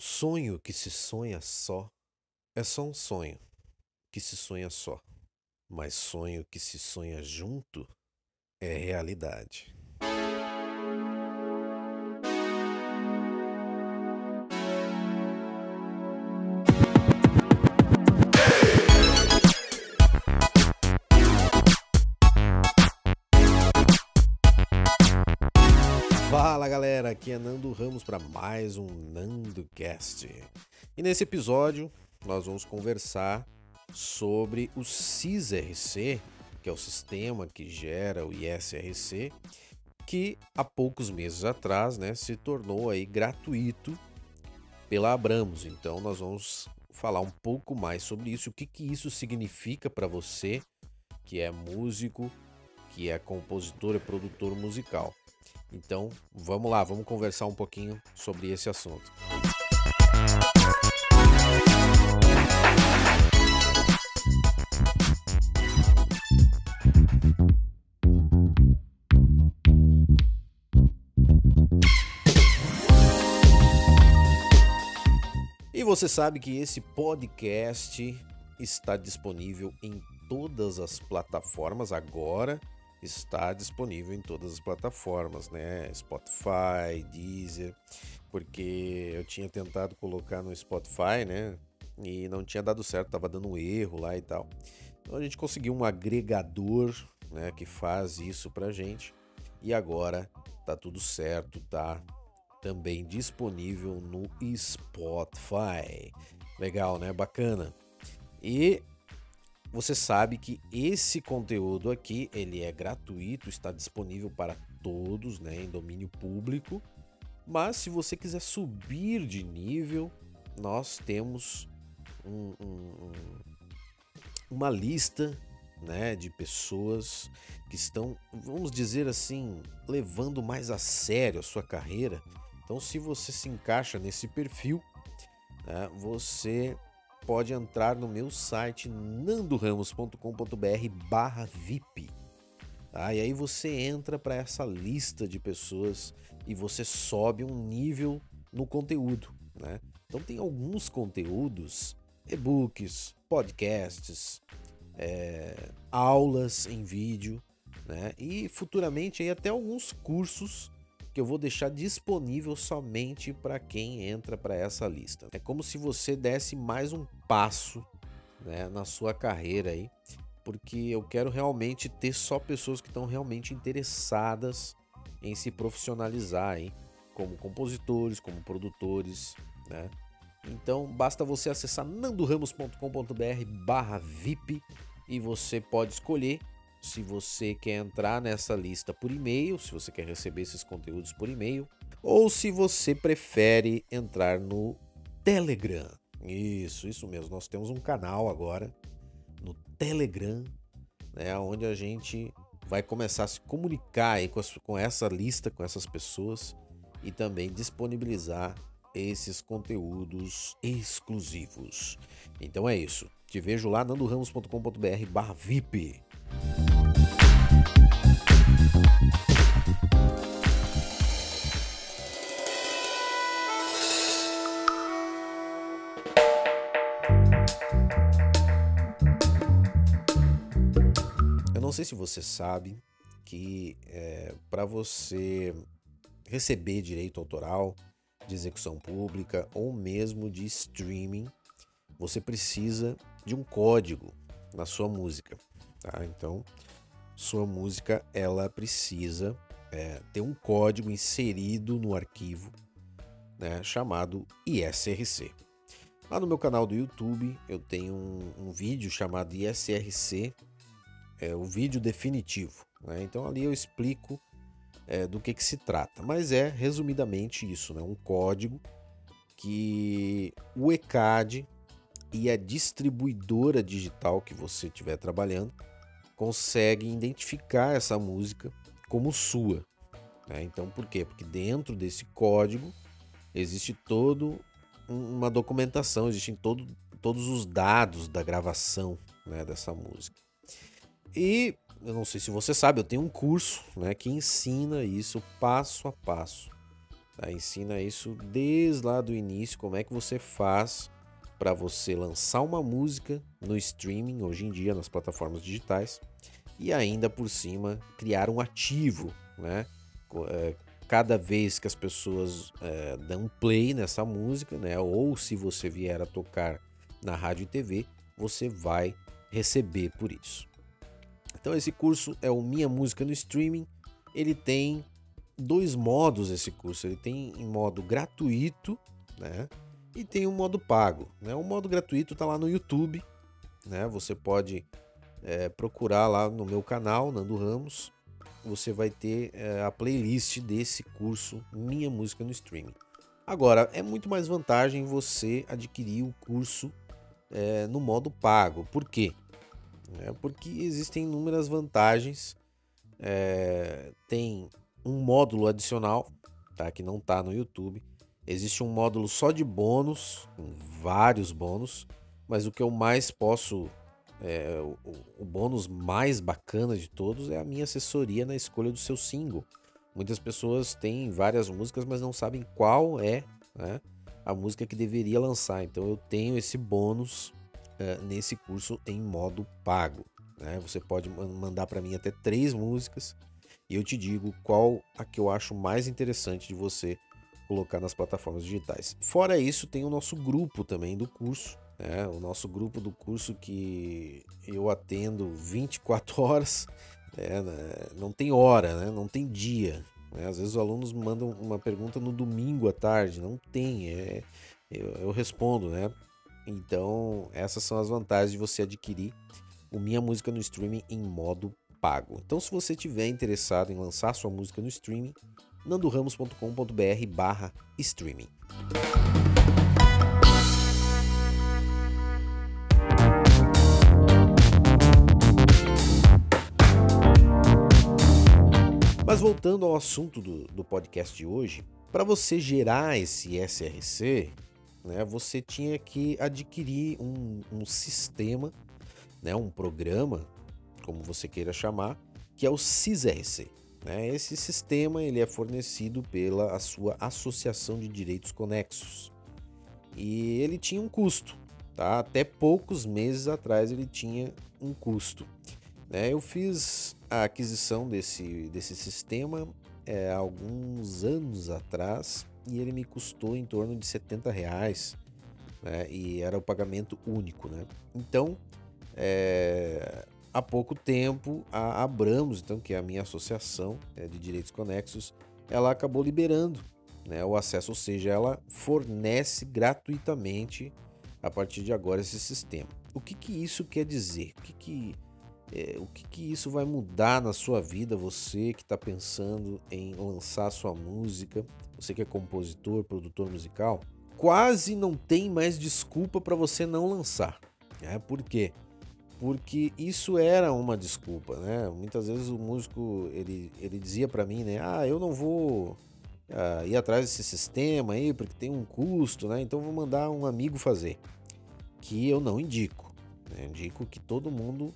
Sonho que se sonha só é só um sonho que se sonha só, mas sonho que se sonha junto é realidade. Fala galera, aqui é Nando Ramos para mais um NandoCast. E nesse episódio nós vamos conversar sobre o CISRC, que é o sistema que gera o ISRC, que há poucos meses atrás né, se tornou aí gratuito pela Abramos. Então nós vamos falar um pouco mais sobre isso, o que, que isso significa para você que é músico, que é compositor e produtor musical. Então, vamos lá, vamos conversar um pouquinho sobre esse assunto. E você sabe que esse podcast está disponível em todas as plataformas agora está disponível em todas as plataformas, né? Spotify, Deezer, porque eu tinha tentado colocar no Spotify, né? E não tinha dado certo, tava dando um erro lá e tal. Então a gente conseguiu um agregador, né, que faz isso pra gente. E agora tá tudo certo, tá também disponível no Spotify. Legal, né? Bacana. E você sabe que esse conteúdo aqui ele é gratuito, está disponível para todos, né, em domínio público. Mas se você quiser subir de nível, nós temos um, um, uma lista né, de pessoas que estão, vamos dizer assim, levando mais a sério a sua carreira. Então, se você se encaixa nesse perfil, né, você pode entrar no meu site nandoramos.com.br barra VIP. Tá? E aí você entra para essa lista de pessoas e você sobe um nível no conteúdo. Né? Então tem alguns conteúdos, e-books, podcasts, é, aulas em vídeo, né? E futuramente aí até alguns cursos que eu vou deixar disponível somente para quem entra para essa lista. É como se você desse mais um passo né, na sua carreira aí, porque eu quero realmente ter só pessoas que estão realmente interessadas em se profissionalizar aí, como compositores, como produtores, né? Então basta você acessar nandoramos.com.br/vip e você pode escolher se você quer entrar nessa lista por e-mail, se você quer receber esses conteúdos por e-mail, ou se você prefere entrar no Telegram. Isso, isso mesmo. Nós temos um canal agora no Telegram, né, onde a gente vai começar a se comunicar aí com, as, com essa lista, com essas pessoas e também disponibilizar esses conteúdos exclusivos. Então é isso. Te vejo lá nandoramos.com.br/vip. sei se você sabe que é, para você receber direito autoral de execução pública ou mesmo de streaming, você precisa de um código na sua música. Tá? Então, sua música ela precisa é, ter um código inserido no arquivo né, chamado ISRC. Lá no meu canal do YouTube eu tenho um, um vídeo chamado ISRC, é, o vídeo definitivo. Né? Então ali eu explico é, do que, que se trata, mas é resumidamente isso, né? um código que o ECAD e a distribuidora digital que você estiver trabalhando consegue identificar essa música como sua. Né? Então, por quê? Porque dentro desse código existe todo uma documentação, existem todo, todos os dados da gravação né, dessa música. E eu não sei se você sabe, eu tenho um curso né, que ensina isso passo a passo. Tá? Ensina isso desde lá do início, como é que você faz para você lançar uma música no streaming, hoje em dia nas plataformas digitais, e ainda por cima criar um ativo, né? É, cada vez que as pessoas é, dão play nessa música, né? Ou se você vier a tocar na rádio e TV, você vai receber por isso. Então esse curso é o Minha Música no Streaming. Ele tem dois modos esse curso. Ele tem em modo gratuito, né? E tem um modo pago. Né? O modo gratuito está lá no YouTube, né? Você pode é, procurar lá no meu canal, Nando Ramos. Você vai ter é, a playlist desse curso Minha Música no Streaming. Agora, é muito mais vantagem você adquirir o curso é, no modo pago. Por quê? É porque existem inúmeras vantagens. É, tem um módulo adicional, tá? Que não está no YouTube. Existe um módulo só de bônus, com vários bônus, mas o que eu mais posso, é, o, o, bônus mais bacana de todos é a minha assessoria na escolha do seu single. Muitas pessoas têm várias músicas, mas não sabem qual é né, a música que deveria lançar. Então eu tenho esse bônus é, nesse curso em modo pago. Né? Você pode mandar para mim até três músicas e eu te digo qual a que eu acho mais interessante de você colocar nas plataformas digitais. Fora isso, tem o nosso grupo também do curso, né? o nosso grupo do curso que eu atendo 24 horas, é, né? não tem hora, né? não tem dia. Né? Às vezes os alunos mandam uma pergunta no domingo à tarde, não tem, é, eu, eu respondo, né? Então, essas são as vantagens de você adquirir o Minha Música no Streaming em modo pago. Então, se você tiver interessado em lançar sua música no streaming, nandoramos.com.br barra streaming. Mas voltando ao assunto do, do podcast de hoje, para você gerar esse SRC, né, você tinha que adquirir um, um sistema, né, um programa como você queira chamar, que é o CISRC. Né? Esse sistema ele é fornecido pela a sua Associação de Direitos Conexos e ele tinha um custo. Tá? Até poucos meses atrás ele tinha um custo. Né? Eu fiz a aquisição desse, desse sistema é, alguns anos atrás e ele me custou em torno de 70 reais né? e era o pagamento único. Né? Então, é, há pouco tempo a Abramos, então que é a minha associação é, de direitos conexos, ela acabou liberando né, o acesso, ou seja, ela fornece gratuitamente a partir de agora esse sistema. O que, que isso quer dizer? O que, que, é, o que, que isso vai mudar na sua vida? Você que está pensando em lançar sua música, você que é compositor, produtor musical, quase não tem mais desculpa para você não lançar. Né? Por quê? porque isso era uma desculpa, né? Muitas vezes o músico ele, ele dizia para mim, né? Ah, eu não vou ah, ir atrás desse sistema aí porque tem um custo, né? Então vou mandar um amigo fazer, que eu não indico. Né? Indico que todo mundo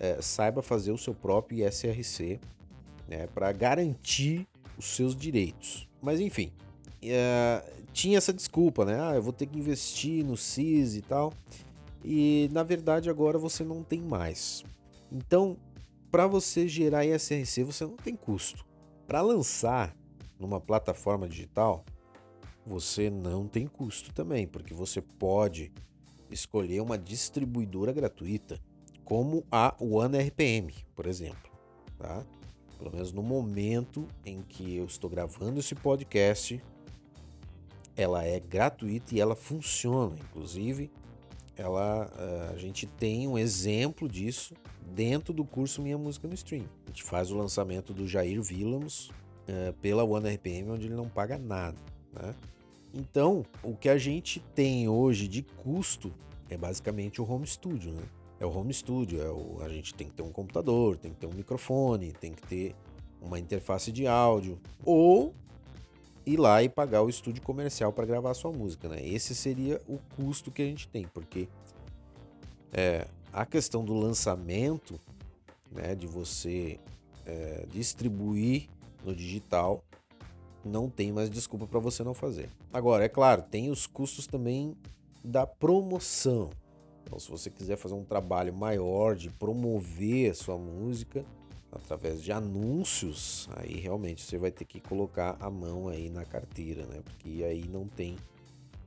é, saiba fazer o seu próprio ISRC, né? Para garantir os seus direitos. Mas enfim, é, tinha essa desculpa, né? Ah, eu vou ter que investir no CIS e tal e na verdade agora você não tem mais. Então, para você gerar ISRC, você não tem custo. Para lançar numa plataforma digital, você não tem custo também, porque você pode escolher uma distribuidora gratuita, como a OneRPM, por exemplo. Tá? Pelo menos no momento em que eu estou gravando esse podcast, ela é gratuita e ela funciona. Inclusive, ela eh, a gente tem um exemplo disso dentro do curso Minha Música no Stream. A gente faz o lançamento do Jair Willems uh, pela OneRPM, onde ele não paga nada. Né? Então, o que a gente tem hoje de custo é basicamente o home studio. Né? É o home studio, é o, a gente tem que ter um computador, tem que ter um microfone, tem que ter uma interface de áudio, ou ir lá e pagar o estúdio comercial para gravar sua música, né? Esse seria o custo que a gente tem, porque é, a questão do lançamento, né, de você é, distribuir no digital, não tem mais desculpa para você não fazer. Agora, é claro, tem os custos também da promoção. Então, se você quiser fazer um trabalho maior de promover sua música através de anúncios, aí realmente você vai ter que colocar a mão aí na carteira, né? Porque aí não tem,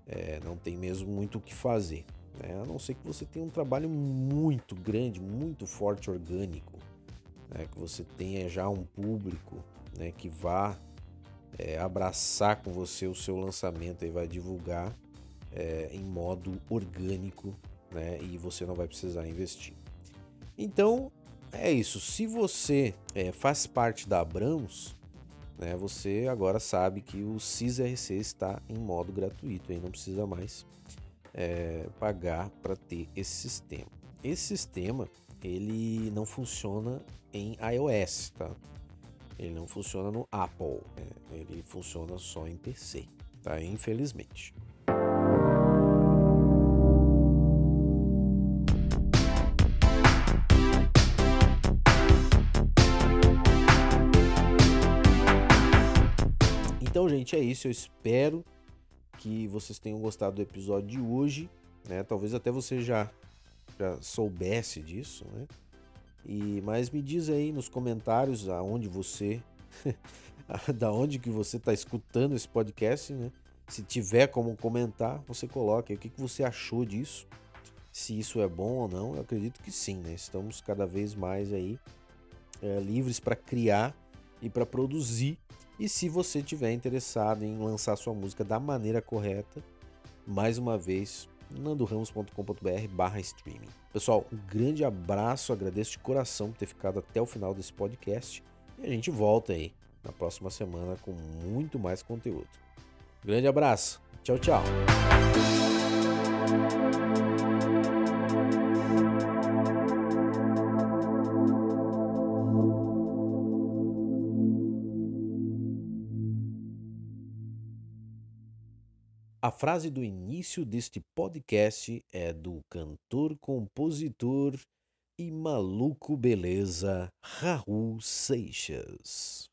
é, não tem mesmo muito o que fazer. Né? A não ser que você tenha um trabalho muito grande, muito forte, orgânico, né? que você tenha já um público né? que vá é, abraçar com você o seu lançamento e vai divulgar é, em modo orgânico né? e você não vai precisar investir. Então é isso. Se você é, faz parte da Abrams, né, você agora sabe que o CISRC está em modo gratuito, aí não precisa mais é, pagar para ter esse sistema. Esse sistema ele não funciona em iOS, tá? Ele não funciona no Apple, né? ele funciona só em PC, tá? Infelizmente. Gente, é isso. Eu espero que vocês tenham gostado do episódio de hoje, né? Talvez até você já, já soubesse disso, né? E mas me diz aí nos comentários aonde você da onde que você está escutando esse podcast, né? Se tiver como comentar, você coloque o que, que você achou disso, se isso é bom ou não. Eu acredito que sim, né? Estamos cada vez mais aí é, livres para criar e para produzir e se você tiver interessado em lançar sua música da maneira correta, mais uma vez, nandoramos.com.br barra streaming. Pessoal, um grande abraço, agradeço de coração por ter ficado até o final desse podcast e a gente volta aí na próxima semana com muito mais conteúdo. Grande abraço, tchau, tchau. Frase do início deste podcast é do cantor, compositor e maluco beleza Raul Seixas.